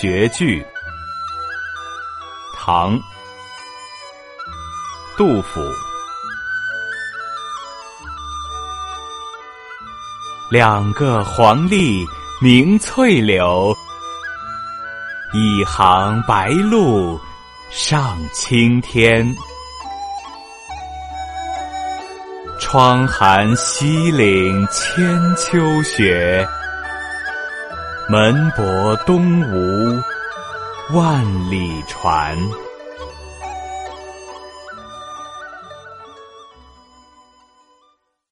绝句，唐，杜甫。两个黄鹂鸣翠柳，一行白鹭上青天。窗含西岭千秋雪。门泊东吴万里船。